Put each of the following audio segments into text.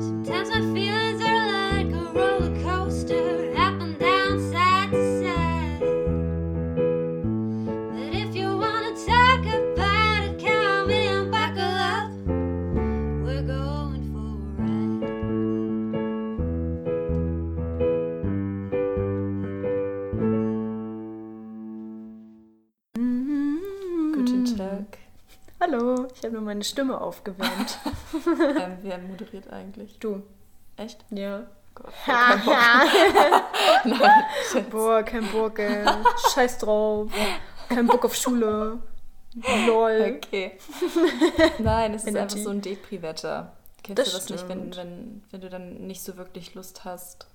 Sometimes I feel meine Stimme aufgewärmt. ähm, wer moderiert eigentlich? Du. Echt? Ja. Gott, kein Bock. Nein. Boah, kein Bock, ey. Scheiß drauf. Kein Bock auf Schule. Lol. Okay. Nein, es ist einfach so ein Depri-Wetter. Kennst Das du das nicht, wenn, stimmt. wenn, wenn du dann nicht so wirklich Lust hast,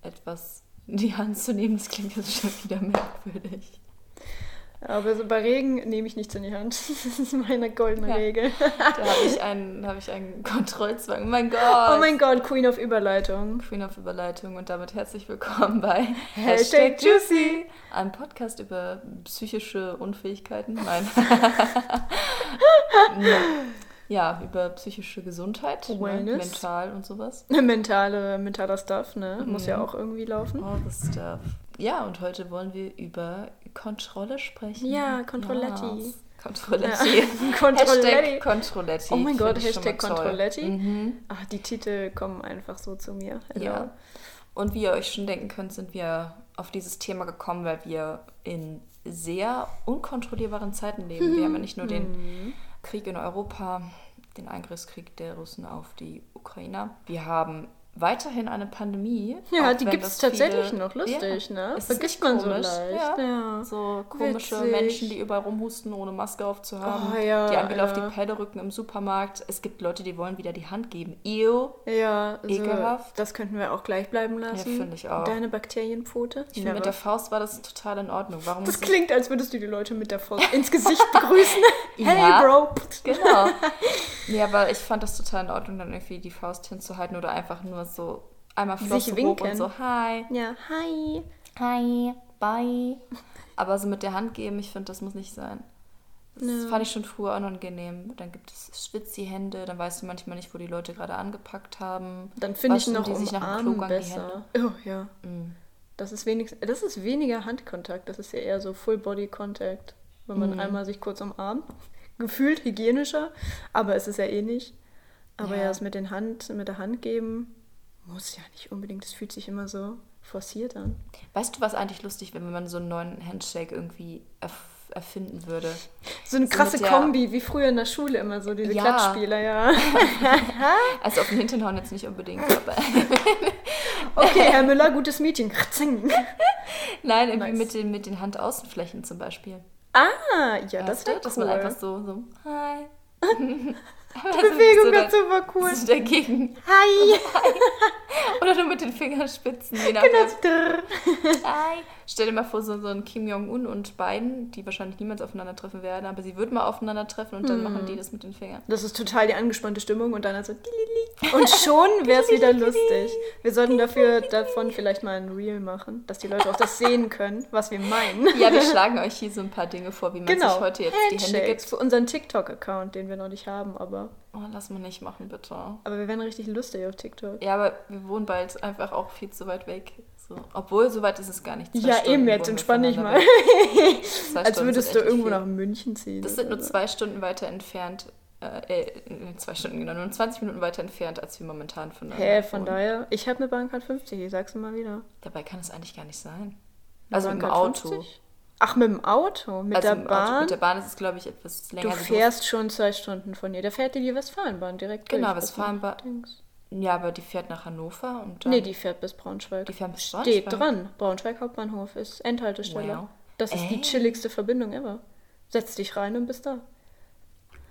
etwas in die Hand zu nehmen? Das klingt jetzt schon wieder merkwürdig. Aber so bei Regen nehme ich nichts in die Hand. Das ist meine goldene Ja. Regel. Da habe ich einen, habe ich einen Kontrollzwang. Mein Gott. Oh mein Gott, Queen of Überleitung. Queen of Überleitung und damit herzlich willkommen bei Hashtag Juicy. einem Podcast über psychische Unfähigkeiten. Nein. ja, über psychische Gesundheit, ne? Wellness. mental und sowas. Mentale, mentaler Stuff, ne? Muss ja Mhm. auch irgendwie laufen. All the stuff. Ja, und heute wollen wir über Kontrolle sprechen. Ja, Controletti. Yes. Controletti. Ja. Controletti. Hashtag Controletti. Oh mein Gott, Hashtag. Controletti. Mhm. Ach, die Titel kommen einfach so zu mir. Hello. Ja. Und wie ihr euch schon denken könnt, sind wir auf dieses Thema gekommen, weil wir in sehr unkontrollierbaren Zeiten leben. Wir haben ja nicht nur den Mhm. Krieg in Europa, den Angriffskrieg der Russen auf die Ukrainer. Wir haben weiterhin eine Pandemie. Ja, die gibt es das viele- tatsächlich noch. Lustig, ja, ne? Vergisst man so komisch, leicht. Ja. Ja. So komische Witzig. Menschen, die überall rumhusten, ohne Maske aufzuhaben. Oh, ja, die Angela auf ja. die Pelle rücken im Supermarkt. Es gibt Leute, die wollen wieder die Hand geben. Ew. Ja, also Ekelhaft. das könnten wir auch gleich bleiben lassen. finde ich auch. Deine Bakterienpfote? Ich finde, mit der Faust war das total in Ordnung. Warum das klingt, als würdest du die Leute mit der Faust ins Gesicht begrüßen. hey, Ja. Bro. Genau. Ja, aber ich fand das total in Ordnung, dann irgendwie die Faust hinzuhalten oder einfach nur so einmal Sich winken. und so, hi, Ja, hi. hi, bye. Aber so mit der Hand geben, ich finde, das muss nicht sein. Das Ja. fand ich schon früher unangenehm. Dann gibt es Schwitzi-Hände, dann weißt du manchmal nicht, wo die Leute gerade angepackt haben. Dann finde ich noch die sich nach dem Klogang die besser. Oh, ja. Mm. Das ist, wenigstens, das ist weniger Handkontakt. Das ist ja eher so Full-Body-Contact. Wenn man Mhm. einmal sich kurz umarmt. Gefühlt hygienischer, aber es ist ja eh nicht. Aber ja, Ja. das mit, den Hand, mit der Hand geben muss ja nicht unbedingt. Das fühlt sich immer so forciert an. Weißt du, was eigentlich lustig wäre, wenn man so einen neuen Handshake irgendwie erf erfinden würde? So eine So krasse Kombi, wie früher in der Schule immer so, diese Ja. Klatschspieler, ja. Also auf den Hintern hauen jetzt nicht unbedingt, aber Okay, Herr Müller, gutes Meeting. Nein, irgendwie Nice. mit den, mit den Handaußenflächen zum Beispiel. Ah, ja, das Weißt du, wäre dass cool. man einfach so, so, hi. Die Bewegung so wird da- super cool. so dagegen. Hi. Oder nur mit den Fingerspitzen, Genau. Drrr. Hi. Stell dir mal vor, so, so ein Kim Jong-un und Biden, die wahrscheinlich niemals aufeinandertreffen werden, aber sie würden mal aufeinandertreffen und dann machen die das mit den Fingern. Das ist total die angespannte Stimmung und dann halt so. Und schon wäre es wieder lustig. Wir sollten dafür davon vielleicht mal ein Reel machen, dass die Leute auch das sehen können, was wir meinen. Ja, wir schlagen euch hier so ein paar Dinge vor, wie man Genau. sich heute jetzt die Hände Handshakes gibt. für unseren TikTok-Account, den wir noch nicht haben, aber, Oh, lass mal nicht machen, bitte. aber wir werden richtig lustig auf TikTok. Ja, aber wir wohnen bald einfach auch viel zu weit weg. So. Obwohl, so weit ist es gar nicht. Ja, Stunden eben, jetzt wohnen wir entspann dich mal. Als würdest du irgendwo viel. nach München ziehen. Das sind nur so. zwei Stunden weiter entfernt. Äh, äh, zwei Stunden, genau, nur 20 Minuten weiter entfernt, als wir momentan voneinander Hä, von wohnen. daher, ich habe eine Bahncard 50, ich sag's immer wieder. Dabei kann es eigentlich gar nicht sein. Also mit dem Auto. 50? Ach, mit dem Auto? Mit also der im Bahn? Auto, mit der Bahn ist es, glaube ich, etwas länger. du fährst schon zwei Stunden von hier. Der fährt dir die Westfalenbahn direkt Genau, durch. Westfalenbahn. Ja, aber die fährt nach Hannover und dann. Nee, die fährt bis Braunschweig. Die fährt bis Steht Braunschweig? dran. Braunschweig Hauptbahnhof ist Endhaltestelle. Wow. Das ist die Äh? chilligste Verbindung ever. Setz dich rein und bist da.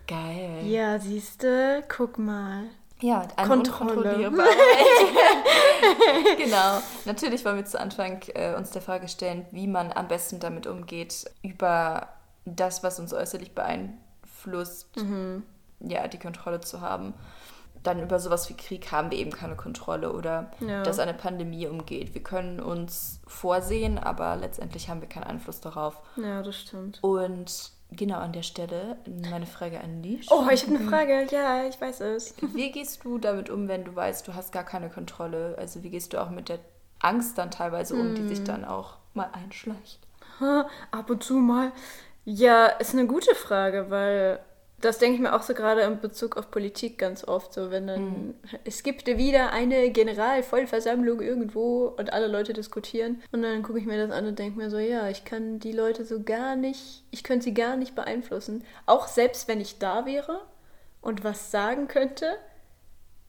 Geil. Ja, siehste, guck mal. Ja, eine Kontrolle. genau. Natürlich wollen wir zu Anfang äh, uns der Frage stellen, wie man am besten damit umgeht, über das, was uns äußerlich beeinflusst, Mhm. ja, die Kontrolle zu haben. Dann über sowas wie Krieg haben wir eben keine Kontrolle oder Ja. dass eine Pandemie umgeht. Wir können uns vorsehen, aber letztendlich haben wir keinen Einfluss darauf. Ja, das stimmt. Und genau an der Stelle meine Frage an dich. Oh, ich habe eine Frage. Ja, ich weiß es. Wie gehst du damit um, wenn du weißt, du hast gar keine Kontrolle? Also wie gehst du auch mit der Angst dann teilweise um, die Hm. sich dann auch mal einschleicht? Ab und zu mal. Ja, ist eine gute Frage, weil das denke ich mir auch so gerade in Bezug auf Politik ganz oft so, wenn dann es gibt wieder eine Generalvollversammlung irgendwo und alle Leute diskutieren und dann gucke ich mir das an und denke mir so, ja, ich kann die Leute so gar nicht, ich könnte sie gar nicht beeinflussen. Auch selbst wenn ich da wäre und was sagen könnte,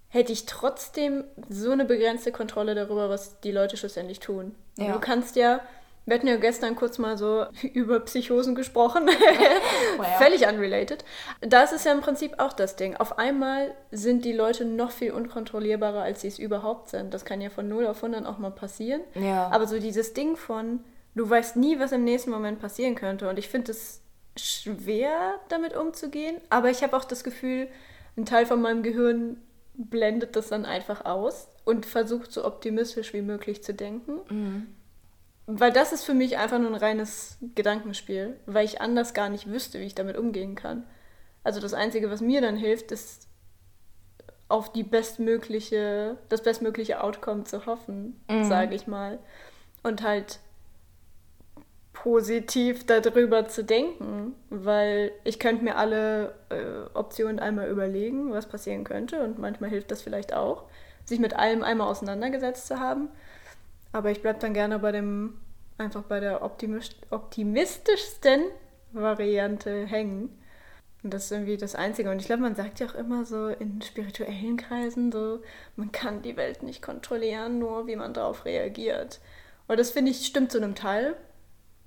hätte ich trotzdem so eine begrenzte Kontrolle darüber, was die Leute schlussendlich tun. Ja. Du kannst ja, wir hatten ja gestern kurz mal so über Psychosen gesprochen, Wow. völlig unrelated. Das ist ja im Prinzip auch das Ding. Auf einmal sind die Leute noch viel unkontrollierbarer, als sie es überhaupt sind. Das kann ja von 0 auf 100 auch mal passieren. Ja. Aber so dieses Ding von, du weißt nie, was im nächsten Moment passieren könnte. Und ich finde es schwer, damit umzugehen. Aber ich habe auch das Gefühl, ein Teil von meinem Gehirn blendet das dann einfach aus und versucht so optimistisch wie möglich zu denken. Weil das ist für mich einfach nur ein reines Gedankenspiel, weil ich anders gar nicht wüsste, wie ich damit umgehen kann. Also das Einzige, was mir dann hilft, ist auf die bestmögliche, das bestmögliche Outcome zu hoffen, sage ich mal. Und halt positiv darüber zu denken, weil ich könnte mir alle äh, Optionen einmal überlegen, was passieren könnte und manchmal hilft das vielleicht auch, sich mit allem einmal auseinandergesetzt zu haben. Aber ich bleibe dann gerne bei dem, einfach bei der optimistischsten Variante hängen. Und das ist irgendwie das Einzige. Und ich glaube, man sagt ja auch immer so in spirituellen Kreisen so, man kann die Welt nicht kontrollieren, nur wie man darauf reagiert. Und das finde ich stimmt zu einem Teil.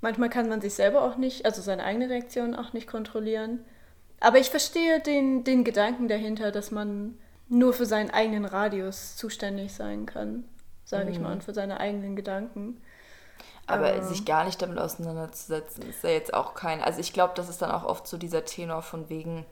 Manchmal kann man sich selber auch nicht, also seine eigene Reaktion auch nicht kontrollieren. Aber ich verstehe den, den Gedanken dahinter, dass man nur für seinen eigenen Radius zuständig sein kann, sage ich mal, und für seine eigenen Gedanken. Aber Ähm. sich gar nicht damit auseinanderzusetzen, ist ja jetzt auch kein. Also ich glaube, das ist dann auch oft so dieser Tenor von wegen,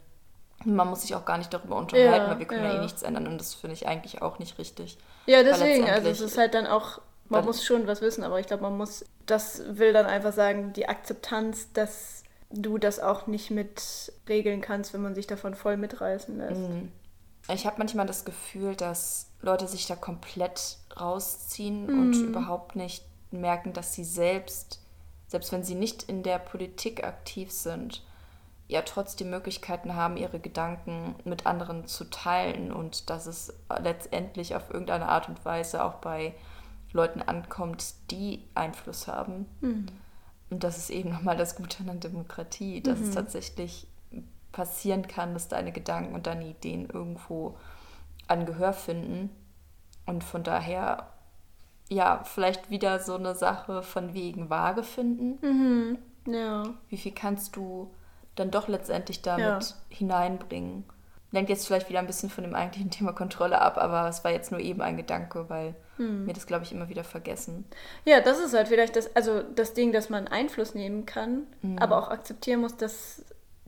man muss sich auch gar nicht darüber unterhalten, Ja, weil wir können ja. ja. eh nichts ändern und das finde ich eigentlich auch nicht richtig. Ja, deswegen, also es ist halt dann auch, man Weil- muss schon was wissen, aber ich glaube, man muss, das will dann einfach sagen, die Akzeptanz, dass du das auch nicht mit regeln kannst, wenn man sich davon voll mitreißen lässt. Mhm. Ich habe manchmal das Gefühl, dass Leute sich da komplett rausziehen und Mhm. überhaupt nicht merken, dass sie selbst, selbst wenn sie nicht in der Politik aktiv sind, ja trotzdem Möglichkeiten haben, ihre Gedanken mit anderen zu teilen und dass es letztendlich auf irgendeine Art und Weise auch bei Leuten ankommt, die Einfluss haben. Und das ist eben nochmal das Gute an der Demokratie, dass es tatsächlich passieren kann, dass deine Gedanken und deine Ideen irgendwo an Gehör finden. Und von daher, ja, vielleicht wieder so eine Sache von wegen Waage finden. Ja. Wie viel kannst du dann doch letztendlich damit Ja. hineinbringen? Lenkt jetzt vielleicht wieder ein bisschen von dem eigentlichen Thema Kontrolle ab, aber es war jetzt nur eben ein Gedanke, weil wir das, glaube ich, immer wieder vergessen. Ja, das ist halt vielleicht das, also das Ding, dass man Einfluss nehmen kann, aber auch akzeptieren muss, dass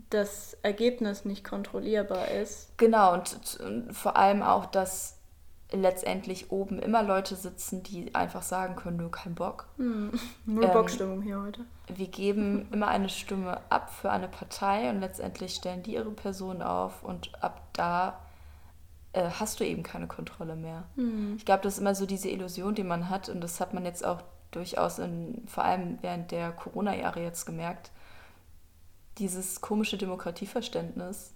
das Ergebnis nicht kontrollierbar ist. Genau, und, und vor allem auch, dass letztendlich oben immer Leute sitzen, die einfach sagen können, du kein Bock. Nur Ähm, Bockstimmung hier heute. Wir geben immer eine Stimme ab für eine Partei und letztendlich stellen die ihre Person auf und ab da äh, hast du eben keine Kontrolle mehr. Ich glaube, das ist immer so diese Illusion, die man hat und das hat man jetzt auch durchaus in, vor allem während der Corona-Jahre jetzt gemerkt, dieses komische Demokratieverständnis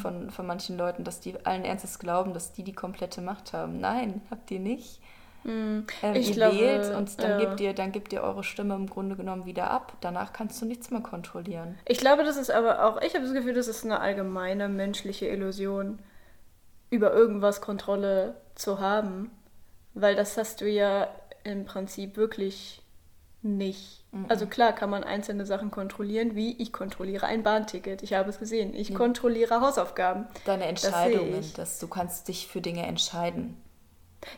von, von manchen Leuten, dass die allen Ernstes glauben, dass die die komplette Macht haben. Nein, habt ihr nicht. Ähm, Ich ihr glaube, wählt und dann, ja. gebt ihr, dann gebt ihr eure Stimme im Grunde genommen wieder ab. Danach kannst du nichts mehr kontrollieren. Ich glaube, das ist aber auch, ich habe das Gefühl, das ist eine allgemeine menschliche Illusion, über irgendwas Kontrolle zu haben. Weil das hast du ja im Prinzip wirklich nicht. Also klar kann man einzelne Sachen kontrollieren, wie ich kontrolliere ein Bahnticket. Ich habe es gesehen. Ich kontrolliere Hausaufgaben. Deine Entscheidungen, ich. dass du kannst dich für Dinge entscheiden.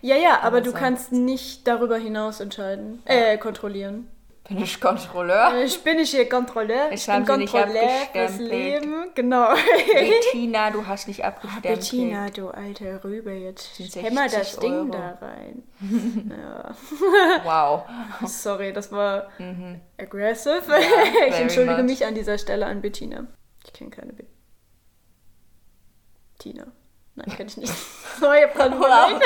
Ja, ja, aber du sonst- kannst nicht darüber hinaus entscheiden, äh, kontrollieren. Bin ich Kontrolleur? Ich bin nicht hier Kontrolleur. Ich Ich, bin Kontrolleur fürs. Leben. Genau. Bettina, du hast nicht abgestempelt. Bettina, du alte Rübe, jetzt hämmer 60 das Ding Euro. da rein. ja. Wow. Sorry, das war aggressive. Mhm. very ich entschuldige much. mich an dieser Stelle an Bettina. Ich kenne keine Bettina. Nein, kenne ich nicht. Ich Wow. überlegt.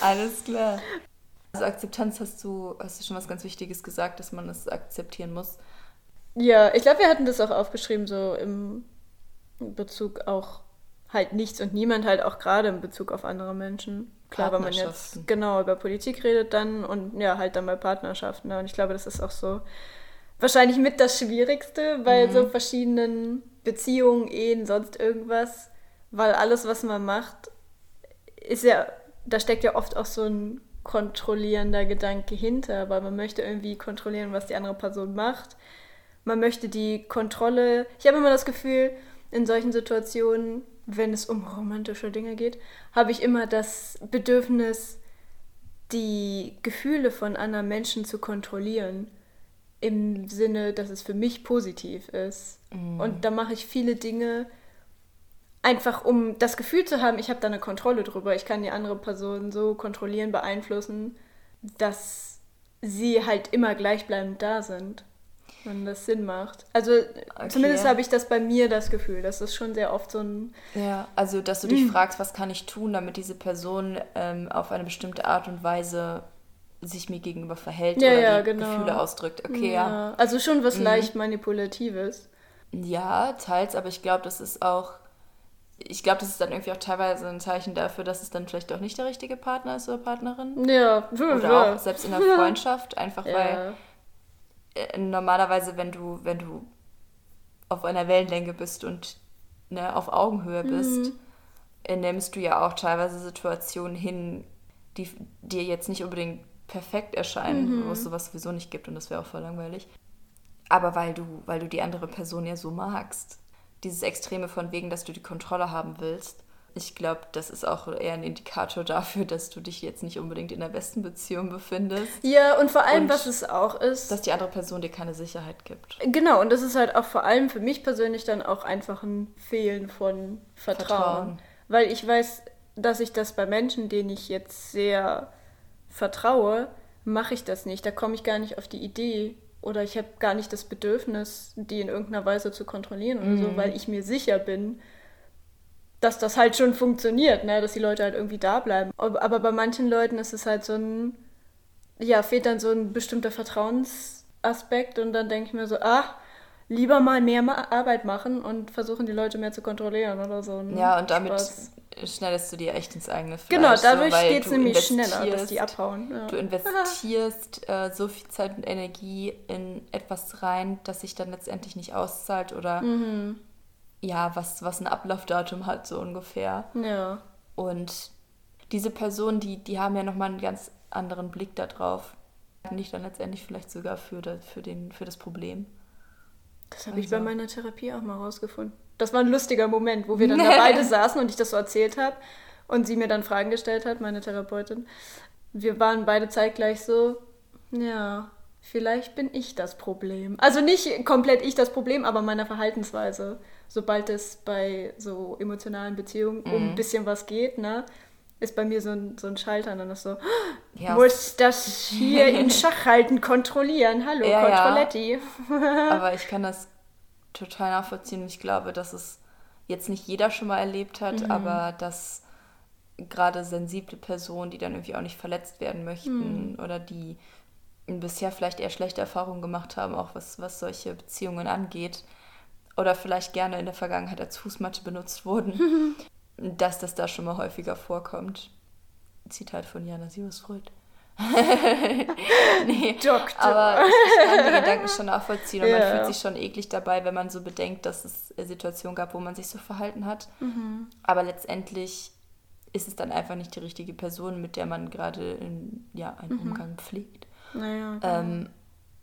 Alles klar. Also Akzeptanz hast du, hast du schon was ganz Wichtiges gesagt, dass man es akzeptieren muss. Ja, ich glaube, wir hatten das auch aufgeschrieben, so im Bezug auch halt nichts und niemand halt auch gerade in Bezug auf andere Menschen. Klar, wenn man jetzt genau über Politik redet dann und ja, halt dann bei Partnerschaften. Ne? Und ich glaube, das ist auch so wahrscheinlich mit das Schwierigste bei so verschiedenen Beziehungen, Ehen, sonst irgendwas. Weil alles, was man macht, ist ja, da steckt ja oft auch so ein kontrollierender Gedanke hinter, weil man möchte irgendwie kontrollieren, was die andere Person macht. Man möchte die Kontrolle. Ich habe immer das Gefühl, in solchen Situationen, wenn es um romantische Dinge geht, habe ich immer das Bedürfnis, die Gefühle von anderen Menschen zu kontrollieren. Im Sinne, dass es für mich positiv ist. Und da mache ich viele Dinge, einfach um das Gefühl zu haben, ich habe da eine Kontrolle drüber. Ich kann die andere Person so kontrollieren, beeinflussen, dass sie halt immer gleichbleibend da sind. Wenn das Sinn macht. Also zumindest habe ich das bei mir das Gefühl. Das ist schon sehr oft so ein. Ja, also dass du dich fragst, was kann ich tun, damit diese Person ähm, auf eine bestimmte Art und Weise sich mir gegenüber verhält Ja, oder ja, genau. Gefühle ausdrückt. Okay, ja. Also schon was Mhm. leicht Manipulatives. Ja, teils, aber ich glaube, das ist auch, ich glaube, das ist dann irgendwie auch teilweise ein Zeichen dafür, dass es dann vielleicht doch nicht der richtige Partner ist oder Partnerin. Ja, Oder auch selbst in der Freundschaft, einfach weil ja. äh, normalerweise, wenn du, wenn du auf einer Wellenlänge bist und ne, auf Augenhöhe bist, äh, nimmst du ja auch teilweise Situationen hin, die dir jetzt nicht unbedingt perfekt erscheinen, wo es sowas sowieso nicht gibt und das wäre auch voll langweilig. Aber weil du, weil du die andere Person ja so magst. Dieses Extreme von wegen, dass du die Kontrolle haben willst. Ich glaube, das ist auch eher ein Indikator dafür, dass du dich jetzt nicht unbedingt in der besten Beziehung befindest. Ja, und vor allem, Und was es auch ist. Dass die andere Person dir keine Sicherheit gibt. Genau, und das ist halt auch vor allem für mich persönlich dann auch einfach ein Fehlen von Vertrauen. Vertrauen. Weil ich weiß, dass ich das bei Menschen, denen ich jetzt sehr vertraue, mache ich das nicht. Da komme ich gar nicht auf die Idee oder ich habe gar nicht das Bedürfnis, die in irgendeiner Weise zu kontrollieren oder so, weil ich mir sicher bin, dass das halt schon funktioniert, ne? dass die Leute halt irgendwie da bleiben. Aber aber bei manchen Leuten ist es halt so ein, ja, fehlt dann so ein bestimmter Vertrauensaspekt und dann denke ich mir so, ah, lieber mal mehr Arbeit machen und versuchen die Leute mehr zu kontrollieren oder so. ne? Ja, und damit Spaß. schneidest du dir echt ins eigene Fleisch. Genau, dadurch so, geht es nämlich schneller, dass die abhauen. Ja. Du investierst äh, so viel Zeit und Energie in etwas rein, das sich dann letztendlich nicht auszahlt oder Mhm. ja, was, was ein Ablaufdatum hat, so ungefähr. ja. Und diese Personen, die, die haben ja nochmal einen ganz anderen Blick darauf. Nicht dann letztendlich vielleicht sogar für das, für den, für das Problem. Das habe ich Also. bei meiner Therapie auch mal rausgefunden. Das war ein lustiger Moment, wo wir dann da beide saßen und ich das so erzählt habe und sie mir dann Fragen gestellt hat, meine Therapeutin. Wir waren beide zeitgleich so, ja, vielleicht bin ich das Problem. Also nicht komplett ich das Problem, aber meiner Verhaltensweise. Sobald es bei so emotionalen Beziehungen um ein bisschen was geht, ne, ist bei mir so ein, so ein Schalter und dann ist so, Ja, muss das hier in Schach halten, kontrollieren. Hallo, Ja, ja. Kontrolletti. Aber ich kann das total nachvollziehen. und Ich glaube, dass es jetzt nicht jeder schon mal erlebt hat, Mhm. aber dass gerade sensible Personen, die dann irgendwie auch nicht verletzt werden möchten Mhm. oder die bisher vielleicht eher schlechte Erfahrungen gemacht haben, auch was, was solche Beziehungen angeht, oder vielleicht gerne in der Vergangenheit als Fußmatte benutzt wurden, dass das da schon mal häufiger vorkommt. Zitat von Jana Siebersfreud. nee, Doktor. aber ich kann die Gedanken schon nachvollziehen und Ja. man fühlt sich schon eklig dabei, wenn man so bedenkt, dass es Situationen gab, wo man sich so verhalten hat. Mhm. Aber letztendlich ist es dann einfach nicht die richtige Person, mit der man gerade ja, einen Mhm. Umgang pflegt. Naja, Ähm,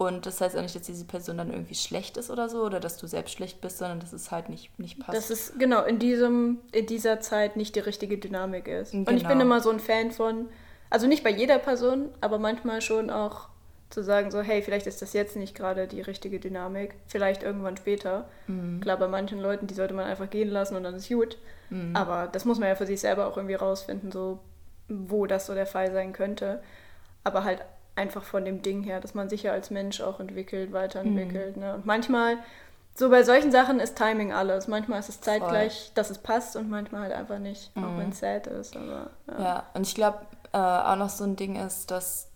und das heißt auch nicht, dass diese Person dann irgendwie schlecht ist oder so, oder dass du selbst schlecht bist, sondern dass es halt nicht, nicht passt. dass es genau in diesem in dieser Zeit nicht die richtige Dynamik ist. Und ich Genau. bin immer so ein Fan von, also nicht bei jeder Person, aber manchmal schon auch Zu sagen so, hey, vielleicht ist das jetzt nicht gerade die richtige Dynamik, vielleicht irgendwann später. Klar, bei manchen Leuten, die sollte man einfach gehen lassen und dann ist gut. Aber das muss man ja für sich selber auch irgendwie rausfinden, so wo das so der Fall sein könnte. Aber halt einfach von dem Ding her, dass man sich ja als Mensch auch entwickelt, weiterentwickelt. Ne? Und manchmal, so bei solchen Sachen ist Timing alles. Manchmal ist es zeitgleich, dass es passt und manchmal halt einfach nicht, auch wenn es sad ist. Aber, ja. Ja, und ich glaube, äh, auch noch so ein Ding ist, dass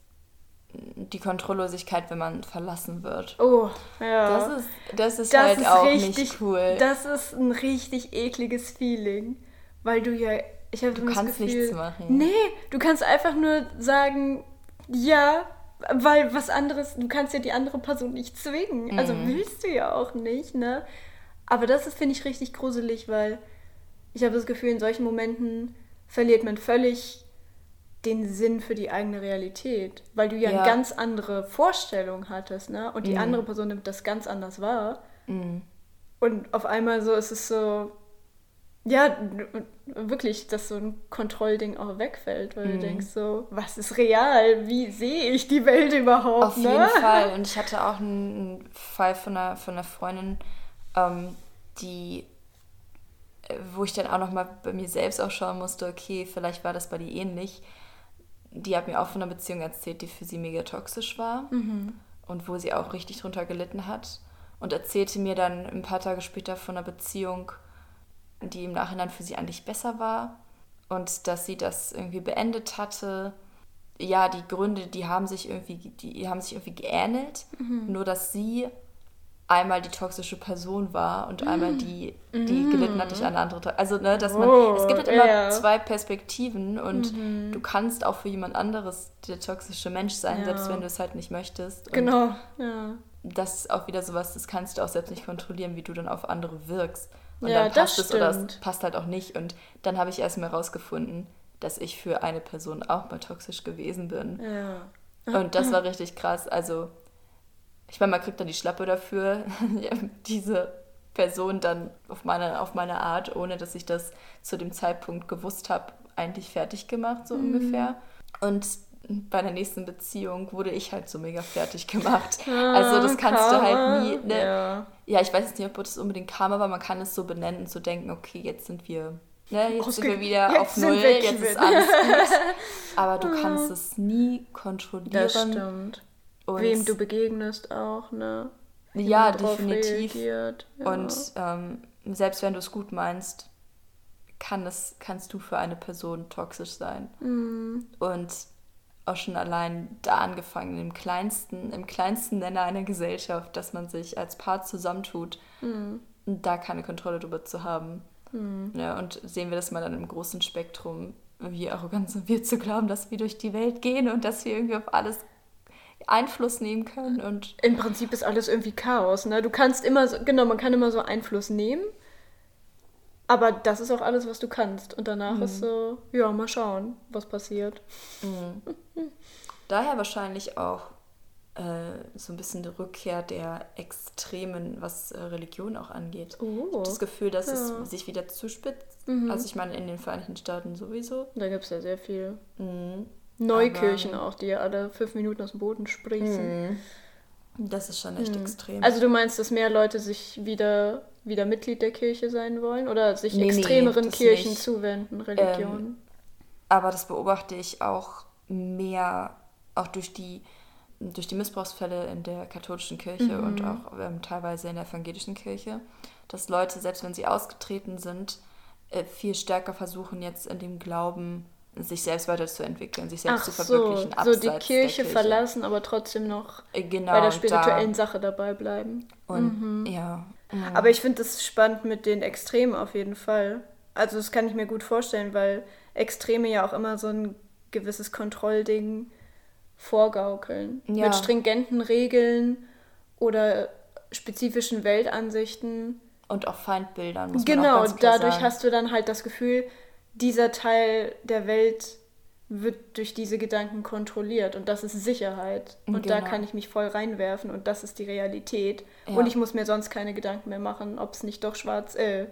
die Kontrolllosigkeit, wenn man verlassen wird. Oh, ja. Das ist, das ist Das halt ist auch richtig, nicht cool. Das ist ein richtig ekliges Feeling. Weil du ja, ich habe Du kannst Gefühl, nichts machen. Nee, du kannst einfach nur sagen, ja, weil was anderes, du kannst ja die andere Person nicht zwingen. Also Mhm. willst du ja auch nicht, ne? Aber das ist, finde ich, richtig gruselig, weil ich habe das Gefühl, in solchen Momenten verliert man völlig den Sinn für die eigene Realität, weil du ja, Ja. eine ganz andere Vorstellung hattest, ne? Und die Mhm. andere Person nimmt das ganz anders wahr. Mhm. Und auf einmal so ist es so, ja, wirklich, dass so ein Kontrollding auch wegfällt, weil Mhm. du denkst so, was ist real? Wie sehe ich die Welt überhaupt? Auf ne? jeden Fall. Und ich hatte auch einen Fall von einer, von einer Freundin, ähm, die, äh, wo ich dann auch nochmal bei mir selbst auch schauen musste, okay, vielleicht war das bei dir ähnlich. Die hat mir auch von einer Beziehung erzählt, die für sie mega toxisch war und wo sie auch richtig drunter gelitten hat. Und erzählte mir dann ein paar Tage später von einer Beziehung, die im Nachhinein für sie eigentlich besser war und dass sie das irgendwie beendet hatte. Ja, die Gründe, die haben sich irgendwie, die haben sich irgendwie geähnelt, nur dass sie einmal die toxische Person war und einmal die, die gelitten hat durch eine andere. Also, ne, dass man, Oh, es gibt halt immer ja. zwei Perspektiven und du kannst auch für jemand anderes der toxische Mensch sein, Ja. selbst wenn du es halt nicht möchtest. Und Genau, ja. das ist auch wieder sowas, das kannst du auch selbst nicht kontrollieren, wie du dann auf andere wirkst. Und Ja, dann passt das es oder es passt halt auch nicht. Und dann habe ich erst mal rausgefunden, dass ich für eine Person auch mal toxisch gewesen bin. ja. Und das war richtig krass. Also, ich meine, man kriegt dann die Schlappe dafür, diese Person dann auf meine, auf meine Art, ohne dass ich das zu dem Zeitpunkt gewusst habe, eigentlich fertig gemacht, so ungefähr. Und bei der nächsten Beziehung wurde ich halt so mega fertig gemacht. also das kannst du halt nie. Ne? Ja. Ja. ich weiß jetzt nicht, ob das unbedingt kam, aber man kann es so benennen und so denken, okay, jetzt sind wir, ne, jetzt sind Ausge- wir wieder jetzt auf sind Null, jetzt ist alles gut. Aber du kannst es nie Das kontrollieren. stimmt. Und Wem du begegnest auch, ne? Wie ja, definitiv. reagiert. Ja. Und ähm, selbst wenn du es gut meinst, kann es, kannst du für eine Person toxisch sein. Mhm. Und auch schon allein da angefangen, im kleinsten, im kleinsten Nenner einer Gesellschaft, dass man sich als Paar zusammentut, Mhm. da keine Kontrolle drüber zu haben. Ja, und sehen wir das mal dann im großen Spektrum, wie arrogant sind wir zu glauben, dass wir durch die Welt gehen und dass wir irgendwie auf alles Einfluss nehmen können und Im Prinzip ist alles irgendwie Chaos, ne? Du kannst immer so, genau, man kann immer so Einfluss nehmen, aber das ist auch alles, was du kannst. Und danach ist so, ja, mal schauen, was passiert. Daher wahrscheinlich auch äh, so ein bisschen die Rückkehr der Extremen, was äh, Religion auch angeht. Oh. Ich habe das Gefühl, dass Ja. es sich wieder zuspitzt. Mhm. Also ich meine, in den Vereinigten Staaten sowieso. Da gibt es ja sehr viel. Mhm. Neukirchen Aber- auch, die ja alle fünf Minuten aus dem Boden sprießen. Das ist schon echt extrem. Also du meinst, dass mehr Leute sich wieder, wieder Mitglied der Kirche sein wollen oder sich Nee, nee, extremeren das Kirchen nicht. zuwenden, Religionen? Aber das beobachte ich auch mehr, auch durch die, durch die Missbrauchsfälle in der katholischen Kirche und auch ähm, teilweise in der evangelischen Kirche, dass Leute, selbst wenn sie ausgetreten sind, äh, viel stärker versuchen, jetzt in dem Glauben sich selbst weiterzuentwickeln, sich selbst Ach zu so, verwirklichen, so abseits die Kirche, Kirche. verlassen, aber trotzdem noch Äh, Genau, bei der spirituellen da, Sache dabei bleiben. und ja, Aber ich finde das spannend mit den Extremen auf jeden Fall. Also das kann ich mir gut vorstellen, weil Extreme ja auch immer so ein gewisses Kontrollding vorgaukeln. Ja. Mit stringenten Regeln oder spezifischen Weltansichten. und auch Feindbildern, muss man auch Genau, ganz klar dadurch sagen. hast du dann halt das Gefühl, dieser Teil der Welt wird durch diese Gedanken kontrolliert und das ist Sicherheit. Und da Genau. kann ich mich voll reinwerfen und das ist die Realität. Ja. Und ich muss mir sonst keine Gedanken mehr machen, ob es nicht doch schwarz, äh,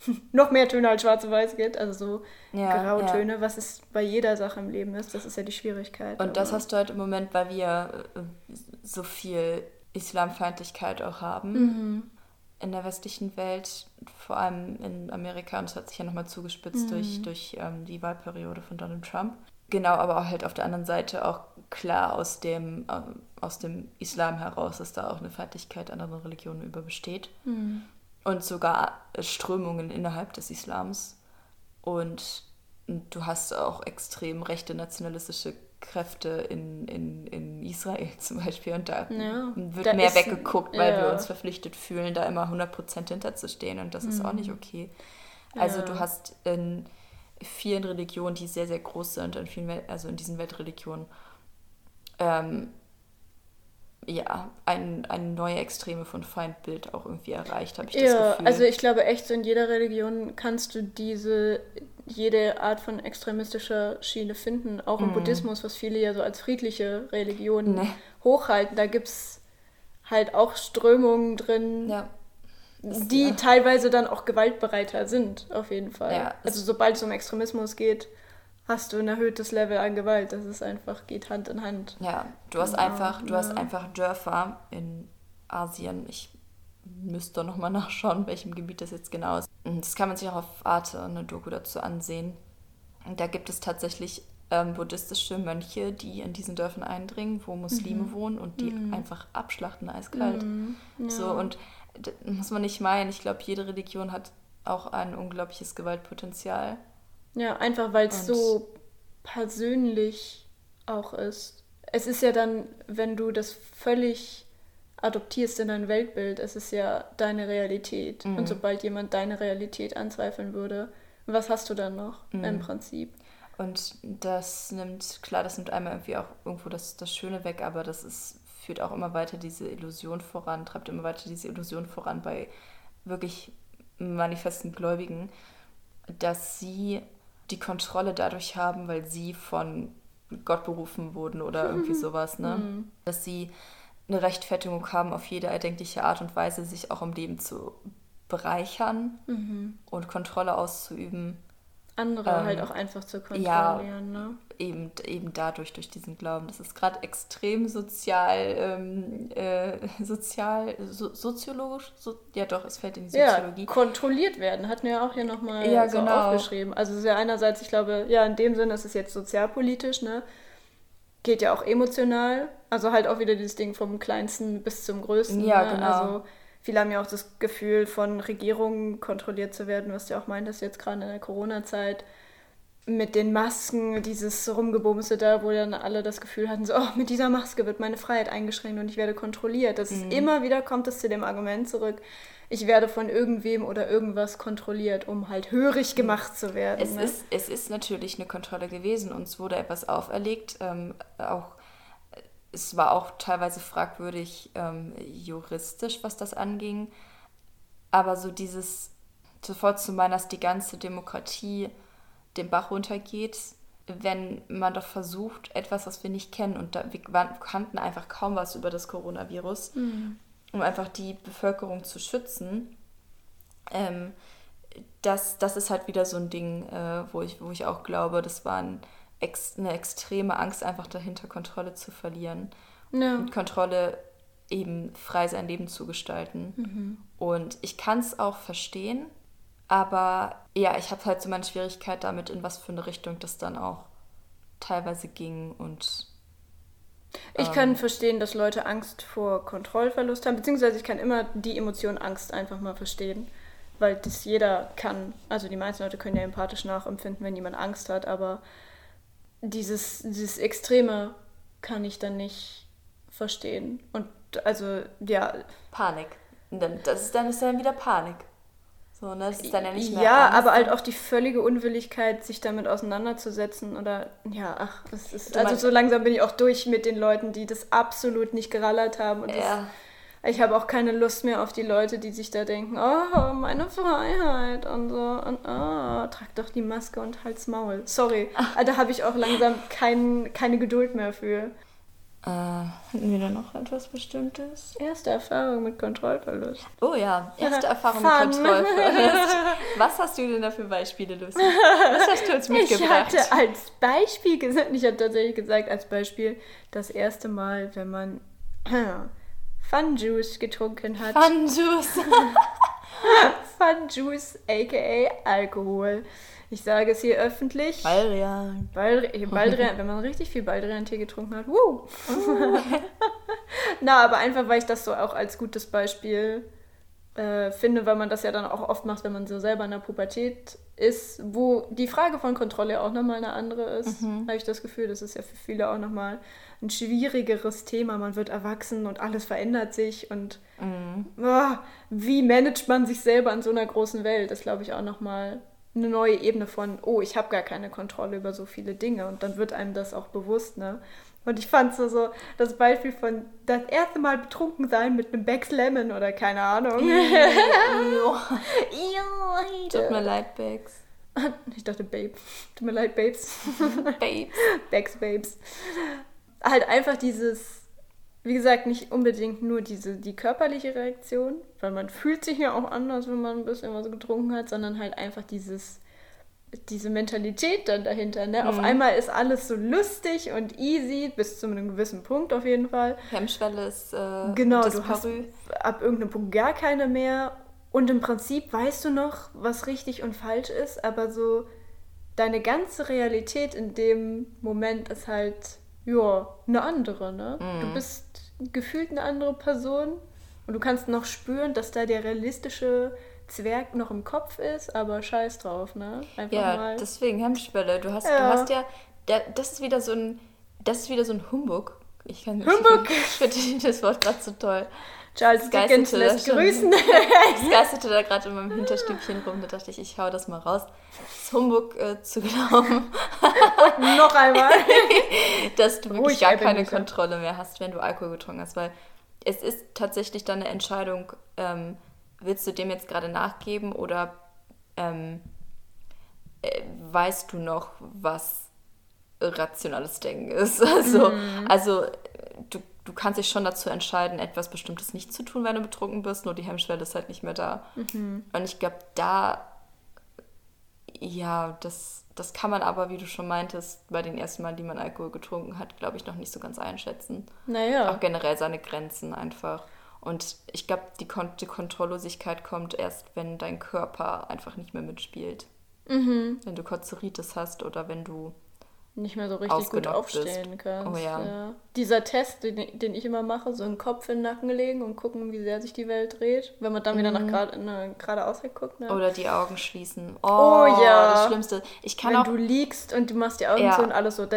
noch mehr Töne als schwarz und weiß gibt, also so Ja, Grautöne, was es bei jeder Sache im Leben ist, das ist ja die Schwierigkeit. Und das hast du halt im Moment, weil wir äh, so viel Islamfeindlichkeit auch haben Mhm. In der westlichen Welt, vor allem in Amerika. Und das hat sich ja nochmal zugespitzt Mhm. durch, durch ähm, die Wahlperiode von Donald Trump. Genau, aber auch halt auf der anderen Seite auch klar aus dem, ähm, aus dem Islam heraus, dass da auch eine Feindlichkeit anderen Religionen über besteht. Mhm. Und sogar Strömungen innerhalb des Islams. Und du hast auch extrem rechte nationalistische Kräfte in, in, in Israel zum Beispiel. Und da Ja, wird da mehr ist- weggeguckt, weil wir ja. uns verpflichtet fühlen, da immer 100% hinterzustehen. Und das ist auch nicht okay. Also Mhm. Ja. du hast in vielen Religionen, die sehr, sehr groß sind, in vielen Wel also in diesen Weltreligionen, ähm, ja, ein, eine neue Extreme von Feindbild auch irgendwie erreicht, habe ich das Ja, Gefühl. also ich glaube echt, so in jeder Religion kannst du diese, jede Art von extremistischer Schiene finden. Auch im Buddhismus, was viele ja so als friedliche Religion Nee. hochhalten. Da gibt es halt auch Strömungen drin, ja. die ja. teilweise dann auch gewaltbereiter sind, auf jeden Fall. Ja, also sobald es um Extremismus geht, hast du ein erhöhtes Level an Gewalt. Das ist einfach, geht Hand in Hand. Ja, du hast einfach, du hast einfach Dörfer in Asien. Ich müsste noch mal nachschauen, welchem Gebiet das jetzt genau ist. Und Das kann man sich auch auf Arte eine Doku dazu ansehen. Und da gibt es tatsächlich ähm, buddhistische Mönche, die in diesen Dörfern eindringen, wo Muslime Mhm. wohnen und die einfach abschlachten eiskalt. Ja. So und muss man nicht meinen. Ich glaube, jede Religion hat auch ein unglaubliches Gewaltpotenzial. Ja, einfach weil es so persönlich auch ist. Es ist ja dann, wenn du das völlig adoptierst in dein Weltbild, es ist ja deine Realität. Mhm. Und sobald jemand deine Realität anzweifeln würde, was hast du dann noch Mhm. im Prinzip? Und das nimmt, klar, das nimmt einmal irgendwie auch irgendwo das, das Schöne weg, aber das ist, führt auch immer weiter diese Illusion voran, treibt immer weiter diese Illusion voran bei wirklich manifesten Gläubigen, dass sie die Kontrolle dadurch haben, weil sie von Gott berufen wurden oder irgendwie sowas, ne? Mhm. Dass sie eine Rechtfertigung haben, auf jede erdenkliche Art und Weise sich auch im Leben zu bereichern Mhm. und Kontrolle auszuüben. Andere Ähm, halt auch einfach zu ja. kontrollieren, ne? eben, eben dadurch, durch diesen Glauben. Das ist gerade extrem sozial, ähm, äh, sozial, so, soziologisch, so, ja doch, es fällt in die Ja, Soziologie. kontrolliert werden, hatten wir ja auch hier nochmal Ja, so genau. aufgeschrieben. Also es ist ja einerseits, ich glaube, ja, in dem Sinne ist es jetzt sozialpolitisch, ne? Geht ja auch emotional. Also halt auch wieder dieses Ding vom Kleinsten bis zum Größten. Ja, ne? genau. Also viele haben ja auch das Gefühl, von Regierungen kontrolliert zu werden, was du ja auch meintest jetzt gerade in der Corona-Zeit. Mit den Masken, dieses Rumgebumse da, wo dann alle das Gefühl hatten, so, oh, mit dieser Maske wird meine Freiheit eingeschränkt und ich werde kontrolliert. Das Mhm. ist immer wieder, kommt es zu dem Argument zurück, ich werde von irgendwem oder irgendwas kontrolliert, um halt hörig gemacht zu werden. Es, ne? ist, es ist natürlich eine Kontrolle gewesen, uns wurde etwas auferlegt. Ähm, auch, es war auch teilweise fragwürdig ähm, juristisch, was das anging. Aber so dieses sofort zu meinen, dass die ganze Demokratie den Bach runtergeht, wenn man doch versucht, etwas, was wir nicht kennen, und da, wir kannten einfach kaum was über das Coronavirus, um einfach die Bevölkerung zu schützen, ähm, das, das ist halt wieder so ein Ding, äh, wo, ich, wo ich auch glaube, das war ein, ex, eine extreme Angst, einfach dahinter Kontrolle zu verlieren. ja. Und Kontrolle eben frei sein Leben zu gestalten. Und ich kann es auch verstehen, aber ja, ich habe halt so meine Schwierigkeit damit, in was für eine Richtung das dann auch teilweise ging und Ich kann verstehen, dass Leute Angst vor Kontrollverlust haben, beziehungsweise ich kann immer die Emotion Angst einfach mal verstehen, weil das jeder kann. Also die meisten Leute können ja empathisch nachempfinden, wenn jemand Angst hat, aber dieses, dieses Extreme kann ich dann nicht verstehen. Und also, ja, Panik. Dann, das ist dann, ist dann wieder Panik. So, ne? Das ist dann ja nicht mehr ja, Angst. aber halt auch die völlige Unwilligkeit, sich damit auseinanderzusetzen oder ja, ach, es ist, also so langsam bin ich auch durch mit den Leuten, die das absolut nicht gerallert haben und das Ja. Ich habe auch keine Lust mehr auf die Leute, die sich da denken, oh, meine Freiheit und so und oh, trag doch die Maske und halt's Maul. Sorry, da habe ich auch langsam kein, keine Geduld mehr für. Äh, hatten wir da noch etwas Bestimmtes? Erste Erfahrung mit Kontrollverlust. Oh ja, erste Erfahrung mit Kontrollverlust. Was hast du denn da für Beispiele, Lucy? Was hast du uns Ich mitgebracht? hatte als Beispiel gesagt, ich hatte tatsächlich gesagt, als Beispiel das erste Mal, wenn man Fun Juice getrunken hat. Fun Juice. Fun Juice, aka Alkohol. Ich sage es hier öffentlich. Baldrian. Baldrian, Baldrian, wenn man richtig viel Baldrian-Tee getrunken hat. Woo. Na, aber einfach, weil ich das so auch als gutes Beispiel äh, finde, weil man das ja dann auch oft macht, wenn man so selber in der Pubertät ist, wo die Frage von Kontrolle auch nochmal eine andere ist. Habe ich das Gefühl, das ist ja für viele auch nochmal ein schwierigeres Thema. Man wird erwachsen und alles verändert sich und ah, wie managt man sich selber in so einer großen Welt, ist, glaube ich, auch nochmal eine neue Ebene von, oh, ich habe gar keine Kontrolle über so viele Dinge und dann wird einem das auch bewusst, ne? Und ich fand so, so das Beispiel von das erste Mal betrunken sein mit einem Becks Lemon oder keine Ahnung. Tut mir leid, Bex. Ich dachte Babe. Tut mir leid, Babes. Babes. Becks Babes. Halt einfach dieses, wie gesagt, nicht unbedingt nur diese, die körperliche Reaktion, weil man fühlt sich ja auch anders, wenn man ein bisschen was getrunken hat, sondern halt einfach dieses, diese Mentalität dann dahinter. Ne? Auf einmal ist alles so lustig und easy, bis zu einem gewissen Punkt auf jeden Fall. Hemmschwelle ist äh, Genau, du hast ab irgendeinem Punkt gar keine mehr. Und im Prinzip weißt du noch, was richtig und falsch ist, aber so deine ganze Realität in dem Moment ist halt, ja, eine andere, ne? Du bist gefühlt eine andere Person und du kannst noch spüren, dass da der realistische Zwerg noch im Kopf ist, aber scheiß drauf, ne? Einfach Ja, mal. deswegen Hemmschwelle. Du hast, du Ja. hast ja, da, das ist wieder so ein, das ist wieder so ein Humbug. Ich kann Humbug. Ich finde das Wort gerade so toll. Charles das Dickens geisterte lässt grüßen. Geisterte da gerade in meinem Hinterstübchen rum. Da dachte ich, ich hau das mal raus. Das Humbug äh, zu glauben, noch einmal. dass du wirklich Ruhig, gar keine. Kontrolle mehr hast, wenn du Alkohol getrunken hast. Weil es ist tatsächlich dann eine Entscheidung, ähm, willst du dem jetzt gerade nachgeben oder ähm, äh, weißt du noch, was rationales Denken ist? Also, Mhm. also du, du kannst dich schon dazu entscheiden, etwas Bestimmtes nicht zu tun, wenn du betrunken bist, nur die Hemmschwelle ist halt nicht mehr da. Mhm. Und ich glaube, da, ja, das, das kann man aber, wie du schon meintest, bei den ersten Mal, die man Alkohol getrunken hat, glaube ich, noch nicht so ganz einschätzen. Naja. Auch generell seine Grenzen einfach. Und ich glaube, die, Kon die Kontrolllosigkeit kommt erst, wenn dein Körper einfach nicht mehr mitspielt. Mhm. Wenn du Kotzeritis hast oder wenn du nicht mehr so richtig gut Ausgenockt bist. aufstehen kannst. Oh ja. Dieser Test, den, den ich immer mache, so einen Kopf in den Nacken legen und gucken, wie sehr sich die Welt dreht, wenn man dann wieder nach gerade ne, geradeaus guckt. Ne? oder die Augen schließen. Oh, Oh ja. Das Schlimmste. Ich kann wenn auch du liegst und du machst die Augen Ja. zu und alles so. Ich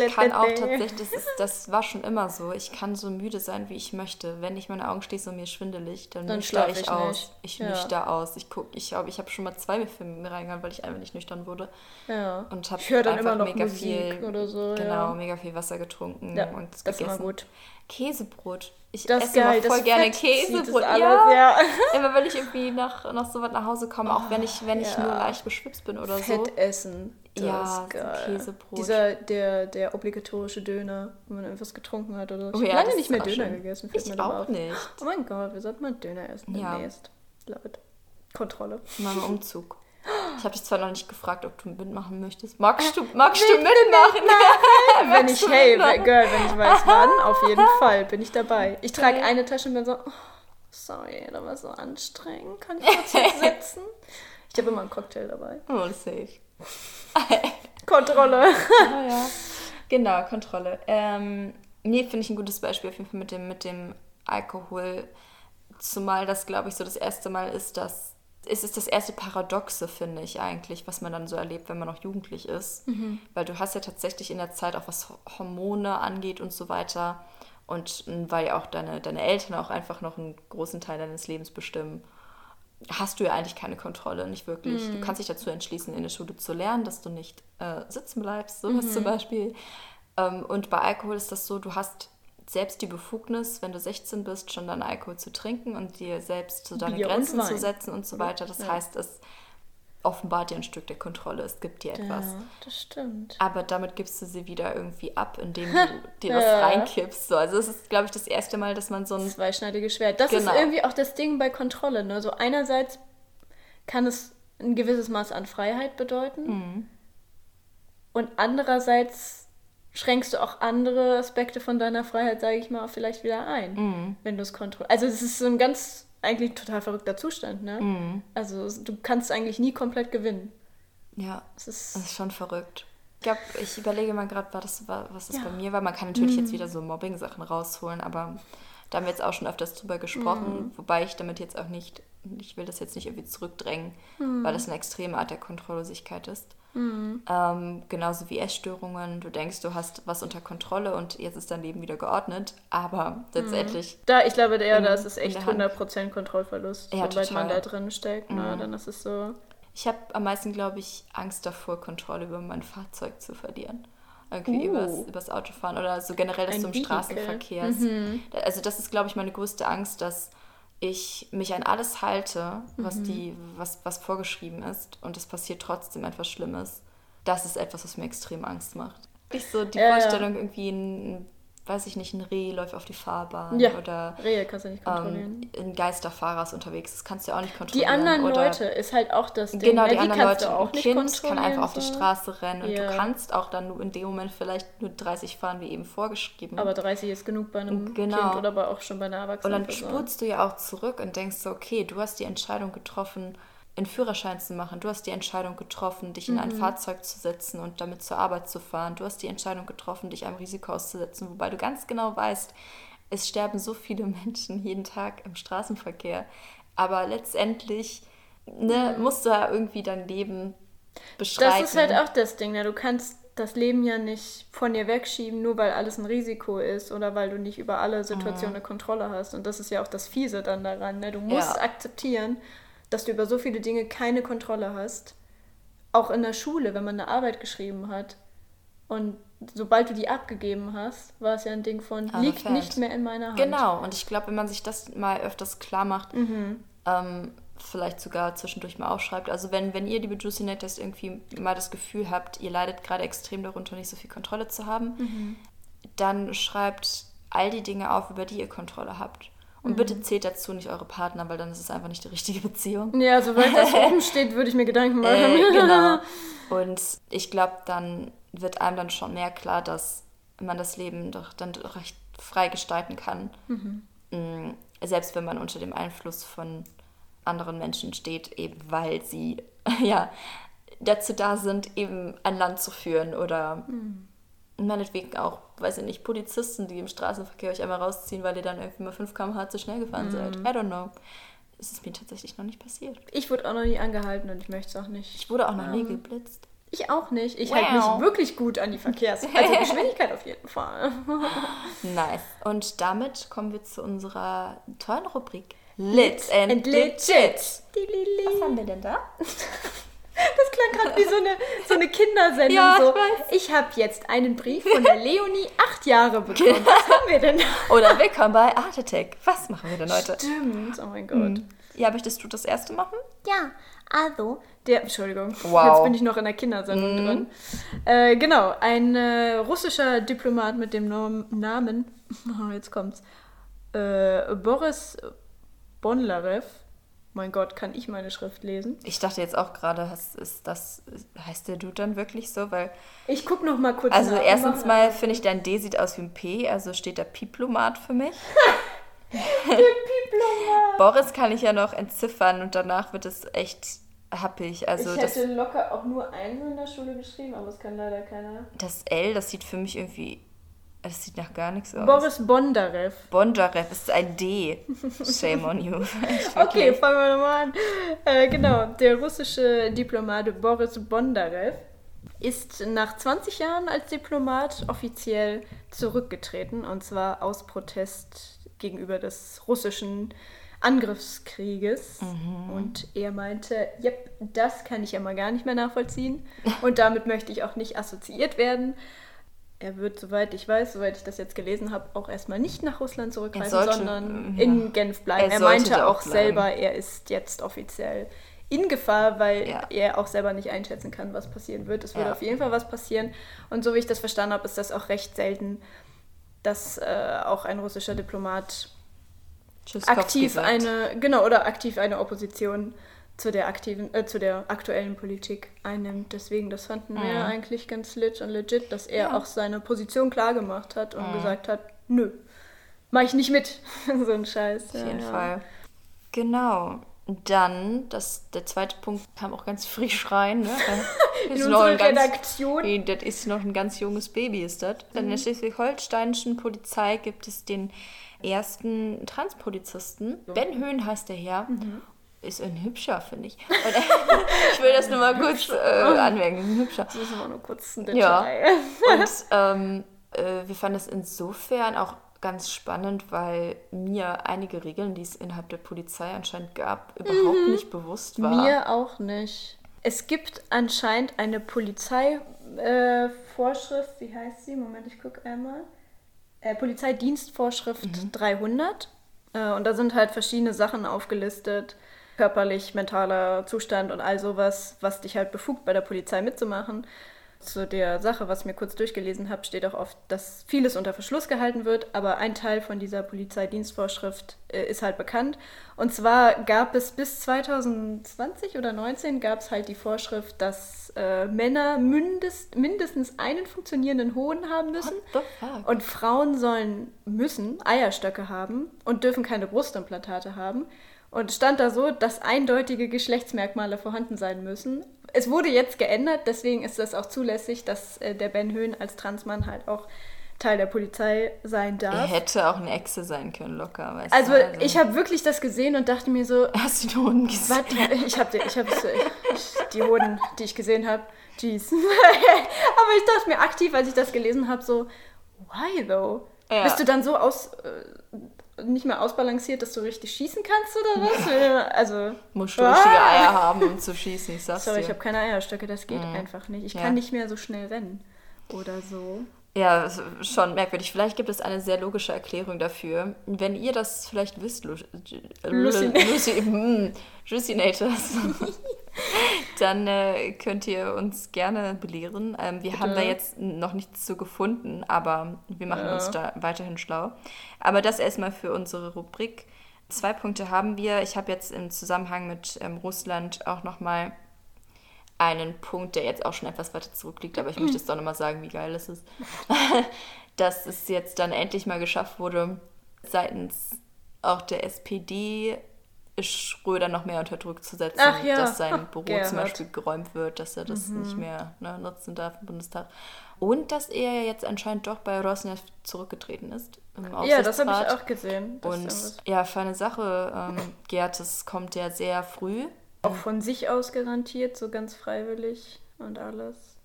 Ich kann auch tatsächlich, das, ist, das war schon immer so, ich kann so müde sein, wie ich möchte. Wenn ich meine Augen schließe und mir schwindelig, dann, Dann nüchter ich, ich aus. nicht. Ich Ja. nüchter aus. Ich guck, ich glaube, ich habe schon mal zwei Filme mir reingehauen, weil ich einfach nicht nüchtern wurde. Ja. Und habe Ich höre dann einfach immer noch mega Musik viel, oder so. genau, ja. mega viel Wasser getrunken Ja, und das ist immer gegessen. gut. Käsebrot. Ich Das esse geil, immer voll gerne Fett Käsebrot. alles, ja. ja. Immer wenn ich irgendwie nach, nach so was nach Hause komme, auch wenn ich, wenn ich nur leicht beschwipst bin oder so. Fett essen. Das Ja, ist so geil. Käsebrot. Dieser, der, der obligatorische Döner, wenn man irgendwas getrunken hat oder so. Oh Ich ja, habe lange nicht mehr Döner schön. gegessen. fällt Ich auch auf. nicht. Oh mein Gott, wir sollten mal Döner essen Ja. demnächst. Love it. Kontrolle. Mal im Umzug. Ich habe dich zwar noch nicht gefragt, ob du mitmachen möchtest. Magst du, magst du mitmachen? wenn Magst ich, hey, mitmachen? Girl, wenn ich weiß wann, auf jeden Fall bin ich dabei. Ich trage eine Tasche und bin so, oh, sorry, da war so anstrengend. Kann ich kurz sitzen? Ich habe immer einen Cocktail dabei. Oh, safe. Kontrolle. Oh, ja. Genau, Kontrolle. Ähm, nee, finde ich ein gutes Beispiel auf jeden Fall mit dem, mit dem Alkohol. Zumal das, glaube ich, so das erste Mal ist, dass es ist das erste Paradoxe, finde ich eigentlich, was man dann so erlebt, wenn man noch jugendlich ist. Weil du hast ja tatsächlich in der Zeit auch was Hormone angeht und so weiter. Und weil ja auch deine, deine Eltern auch einfach noch einen großen Teil deines Lebens bestimmen, hast du ja eigentlich keine Kontrolle, nicht wirklich. Du kannst dich dazu entschließen, in der Schule zu lernen, dass du nicht äh, sitzen bleibst, sowas zum Beispiel. Ähm, und bei Alkohol ist das so, du hast selbst die Befugnis, wenn du 16 bist, schon deinen Alkohol zu trinken und dir selbst so deine Bier Grenzen zu setzen und so weiter. Das Ja. heißt, es offenbart dir ein Stück der Kontrolle, es gibt dir etwas. Ja, das stimmt. Aber damit gibst du sie wieder irgendwie ab, indem du dir das Ja. reinkippst. So, also es ist, glaube ich, das erste Mal, dass man so ein Zweischneidiges Schwert. Das Genau. ist irgendwie auch das Ding bei Kontrolle. Ne? So einerseits kann es ein gewisses Maß an Freiheit bedeuten Mhm. und andererseits schränkst du auch andere Aspekte von deiner Freiheit, sage ich mal, vielleicht wieder ein, Mhm. wenn du es kontrollierst. Also es ist so ein ganz eigentlich total verrückter Zustand. Ne? Mhm. Also du kannst eigentlich nie komplett gewinnen. Ja, Es ist das ist schon verrückt. Ich glaube, ich überlege mal gerade, was das, war, was das Ja. bei mir war. Man kann natürlich jetzt wieder so Mobbing-Sachen rausholen, aber da haben wir jetzt auch schon öfters drüber gesprochen, wobei ich damit jetzt auch nicht, ich will das jetzt nicht irgendwie zurückdrängen, weil das eine extreme Art der Kontrolllosigkeit ist. Ähm, genauso wie Essstörungen. Du denkst, du hast was unter Kontrolle und jetzt ist dein Leben wieder geordnet, aber letztendlich Da, ich glaube, ja, das ist in echt der Hand. 100% Kontrollverlust, Ja, sobald man da total. drin steckt. Ne? Dann ist es so. Ich habe am meisten, glaube ich, Angst davor, Kontrolle über mein Fahrzeug zu verlieren. Irgendwie Uh. übers, übers Autofahren oder so generell, dass Ein du im. Straßenverkehr. Da- Also das ist, glaube ich, meine größte Angst, dass ich mich an alles halte, was, die, was, was vorgeschrieben ist und es passiert trotzdem etwas Schlimmes. Das ist etwas, was mir extrem Angst macht. Ich so die ja. Vorstellung, irgendwie ein, weiß ich nicht, ein Reh läuft auf die Fahrbahn Ja, oder Rehe kannst du nicht kontrollieren. ähm, ein Geisterfahrer ist unterwegs. Das kannst du ja auch nicht Die kontrollieren. anderen oder Leute ist halt auch das Ding. Genau, ne? die anderen kannst Leute. auch ein Kind kann einfach auf die so. Straße rennen und Ja. du kannst auch dann nur in dem Moment vielleicht nur 30 fahren, wie eben vorgeschrieben. Aber 30 ist genug bei einem Genau. Kind oder aber auch schon bei einer und Erwachsenen. dann spurst du ja auch zurück und denkst so, okay, du hast die Entscheidung getroffen, einen Führerschein zu machen. Du hast die Entscheidung getroffen, dich in Mhm. ein Fahrzeug zu setzen und damit zur Arbeit zu fahren. Du hast die Entscheidung getroffen, dich einem Risiko auszusetzen, wobei du ganz genau weißt, es sterben so viele Menschen jeden Tag im Straßenverkehr. Aber letztendlich ne, musst du ja irgendwie dein Leben beschreiben. Das ist halt auch das Ding. Ne? Du kannst das Leben ja nicht von dir wegschieben, nur weil alles ein Risiko ist oder weil du nicht über alle Situationen eine Kontrolle hast. Und das ist ja auch das Fiese dann daran. Ne? Du musst Ja. akzeptieren, dass du über so viele Dinge keine Kontrolle hast. Auch in der Schule, wenn man eine Arbeit geschrieben hat. Und sobald du die abgegeben hast, war es ja ein Ding von, Aber liegt fällt. nicht mehr in meiner Hand. Genau, und ich glaube, wenn man sich das mal öfters klar macht, Mhm. ähm, vielleicht sogar zwischendurch mal aufschreibt. Also wenn, wenn ihr, liebe Juicy Netters, irgendwie mal das Gefühl habt, ihr leidet gerade extrem darunter, nicht so viel Kontrolle zu haben, Mhm. dann schreibt all die Dinge auf, über die ihr Kontrolle habt. Und Mhm. bitte zählt dazu nicht eure Partner, weil dann ist es einfach nicht die richtige Beziehung. Ja, sobald das oben steht, würde ich mir Gedanken machen. Äh, genau. Und ich glaube, dann wird einem dann schon mehr klar, dass man das Leben doch dann doch recht frei gestalten kann. Mm, Selbst wenn man unter dem Einfluss von anderen Menschen steht, eben weil sie ja dazu da sind, eben ein Land zu führen oder meinetwegen auch, weiß ich nicht, Polizisten, die im Straßenverkehr euch einmal rausziehen, weil ihr dann irgendwie mal 5 km/h zu schnell gefahren seid. I don't know. Es ist mir tatsächlich noch nicht passiert. Ich wurde auch noch nie angehalten und ich möchte es auch nicht. Ich wurde auch noch nie Ähm, geblitzt. Ich auch nicht. Ich Wow. halte mich wirklich gut an die Verkehrs... Also Geschwindigkeit auf jeden Fall. Nice. Und damit kommen wir zu unserer tollen Rubrik Lit and, and Legit. legit. Was haben wir denn da? Gerade wie so eine, so eine Kindersendung. Ja, so. ich. Ich habe jetzt einen Brief von der Leonie, acht Jahre bekommen. Was haben wir denn? Oder willkommen bei Art Attack. Was machen wir denn heute? Stimmt, oh mein Gott. Ja, möchtest du das erste machen? Ja, also. Der, Entschuldigung, Wow. jetzt bin ich noch in der Kindersendung drin. Äh, genau, ein äh, russischer Diplomat mit dem Nom Namen, oh, jetzt kommt's, äh, Boris Bonlarev. Mein Gott, kann ich meine Schrift lesen? Ich dachte jetzt auch gerade, ist das, heißt der Dude dann wirklich so? Weil, Ich guck noch mal kurz also nach. erstens mal finde ich, dein D sieht aus wie ein P, also steht da Diplomat für mich. Diplomat. Boris kann ich ja noch entziffern und danach wird es echt happig. Also ich das, hätte locker auch nur eins in der Schule geschrieben, aber es kann leider keiner. das L, das sieht für mich irgendwie, das sieht nach gar nichts aus. Boris Bondarev. Bondarev ist ein D. Shame on you. Okay, fangen wir nochmal an. Äh, genau, der russische Diplomat Boris Bondarev ist nach 20 Jahren als Diplomat offiziell zurückgetreten und zwar aus Protest gegenüber des russischen Angriffskrieges. Und er meinte, yep, das kann ich ja mal gar nicht mehr nachvollziehen und damit möchte ich auch nicht assoziiert werden. Er wird, soweit ich weiß, soweit ich das jetzt gelesen habe, auch erstmal nicht nach Russland zurückreisen, sollte, sondern ja. in Genf bleiben. Er Er, meinte auch bleiben. selber, er ist jetzt offiziell in Gefahr, weil Ja. er auch selber nicht einschätzen kann, was passieren wird. Es würde Ja. auf jeden Fall was passieren. Und so wie ich das verstanden habe, ist das auch recht selten, dass äh, auch ein russischer Diplomat Tschüsskowski aktiv eine, genau, oder aktiv eine Opposition zu der aktiven, äh, zu der aktuellen Politik einnimmt. Deswegen, das fanden wir Mhm. eigentlich ganz lit und legit, dass er Ja. auch seine Position klar gemacht hat und Mhm. gesagt hat, nö, mach ich nicht mit. so ein Scheiß. Auf jeden Fall. Genau. Dann, das, der zweite Punkt kam auch ganz frisch rein. Ne? Das In ist noch unsere ein ganz, Redaktion. Nee, das ist noch ein ganz junges Baby, ist das. Dann in der schleswig-holsteinischen Polizei gibt es den ersten Transpolizisten. Ben Höhn heißt der Herr. Ist ein hübscher, finde ich. Und, ich will das nur mal kurz äh, anmerken. Ein hübscher. Das ist aber nur kurz ein Ja. Detail. Und ähm, äh, wir fanden es insofern auch ganz spannend, weil mir einige Regeln, die es innerhalb der Polizei anscheinend gab, überhaupt nicht bewusst war. Mir auch nicht. Es gibt anscheinend eine Polizeivorschrift, äh, wie heißt sie? Moment, ich gucke einmal. Äh, Polizeidienstvorschrift 300. Äh, und da sind halt verschiedene Sachen aufgelistet. Körperlich, mentaler Zustand und all sowas, was dich halt befugt, bei der Polizei mitzumachen. Zu der Sache, was ich mir kurz durchgelesen habe, steht auch oft, dass vieles unter Verschluss gehalten wird, aber ein Teil von dieser Polizeidienstvorschrift äh, ist halt bekannt. Und zwar gab es bis 2020 oder 19 gab es halt die Vorschrift, dass äh, Männer mindest, mindestens einen funktionierenden Hoden haben müssen. Und Frauen sollen, müssen Eierstöcke haben und dürfen keine Brustimplantate haben. Und es stand da so, dass eindeutige Geschlechtsmerkmale vorhanden sein müssen. Es wurde jetzt geändert, deswegen ist das auch zulässig, dass äh, der Ben Höhn als Transmann halt auch Teil der Polizei sein Er darf. hätte auch eine Echse sein können, locker. Weißt Also, du? ich habe wirklich das gesehen und dachte mir so, Hast du den Hunden gesehen? was? Ich habe ich hab die Hoden, die ich gesehen habe, jeez. Aber ich dachte mir aktiv, als ich das gelesen habe, so, why though? Ja. Bist du dann so aus, äh, nicht mehr ausbalanciert, dass du richtig schießen kannst oder was? Also, Musst du richtige Ah! Eier haben, um zu schießen, ich sag's sorry, ich dir. habe keine Eierstöcke, das geht einfach nicht. Ich Ja. kann nicht mehr so schnell rennen oder so. Ja, schon merkwürdig. Vielleicht gibt es eine sehr logische Erklärung dafür. Wenn ihr das vielleicht wisst, Lu mm, Juicinators, dann äh, könnt ihr uns gerne belehren. Ähm, wir haben da jetzt noch nichts zu gefunden, aber wir machen Ja. uns da weiterhin schlau. Aber das erstmal für unsere Rubrik. Zwei Punkte haben wir. Ich habe jetzt im Zusammenhang mit ähm, Russland auch nochmal einen Punkt, der jetzt auch schon etwas weiter zurückliegt, aber ich möchte es doch nochmal sagen, wie geil es ist. Dass es jetzt dann endlich mal geschafft wurde, seitens auch der SPD Schröder noch mehr unter Druck zu setzen, ja, dass sein Büro Gerhard. zum Beispiel geräumt wird, dass er das Mhm. nicht mehr ne, nutzen darf im Bundestag. Und dass er ja jetzt anscheinend doch bei Rosneft zurückgetreten ist. Im Ja, das habe ich auch gesehen. Und ja, für eine Sache, ähm, Gerd, das kommt ja sehr früh. Auch von sich aus garantiert, so ganz freiwillig und alles.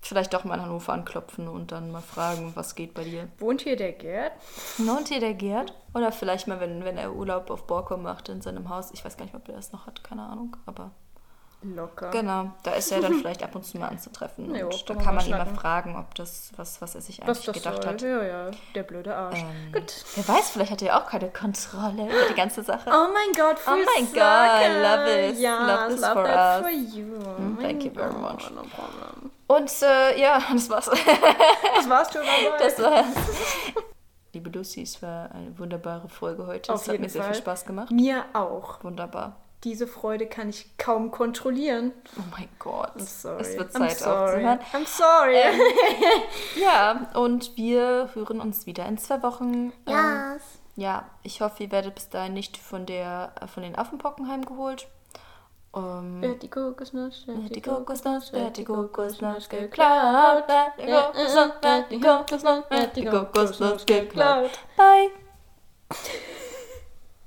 Vielleicht doch mal in Hannover anklopfen und dann mal fragen, was geht bei dir. Wohnt hier der Gerd? Lohnt dir der Gerd? Oder vielleicht mal, wenn, wenn er Urlaub auf Borkum macht in seinem Haus. Ich weiß gar nicht, ob er das noch hat, keine Ahnung. Aber Locker. genau, da ist er dann vielleicht ab und zu mal anzutreffen. Jo, und da kann man ihn mal fragen, ob das, was, was er sich eigentlich gedacht soll. hat. Ja, ja, der blöde Arsch. Ähm, Gut. Wer weiß, vielleicht hat er ja auch keine Kontrolle über die ganze Sache. Oh mein Gott, Oh mein Sache. love it. Ja, Love this love for us. for you. Oh Mm, thank you very Gott, much. No problem. Und äh, ja, das war's. Das war's schon dabei. Das war's. Liebe Lucy, es war eine wunderbare Folge heute. Auf es hat mir sehr Fall. viel Spaß gemacht. Mir auch. Wunderbar. Diese Freude kann ich kaum kontrollieren. Oh mein Gott. I'm sorry. Es wird I'm Zeit sorry. aufzuhören. I'm sorry. Ja, und wir hören uns wieder in zwei Wochen. Ähm, yes. ja, ich hoffe, ihr werdet bis dahin nicht von, der, äh, von den Affenpocken heimgeholt. Ähm, Wird die Kokosnuss, wird die Kokosnuss, wird die Kokosnuss geklaut. Die Kokosnuss, wird die Kokosnuss, wird die Kokosnuss geklaut. Bye.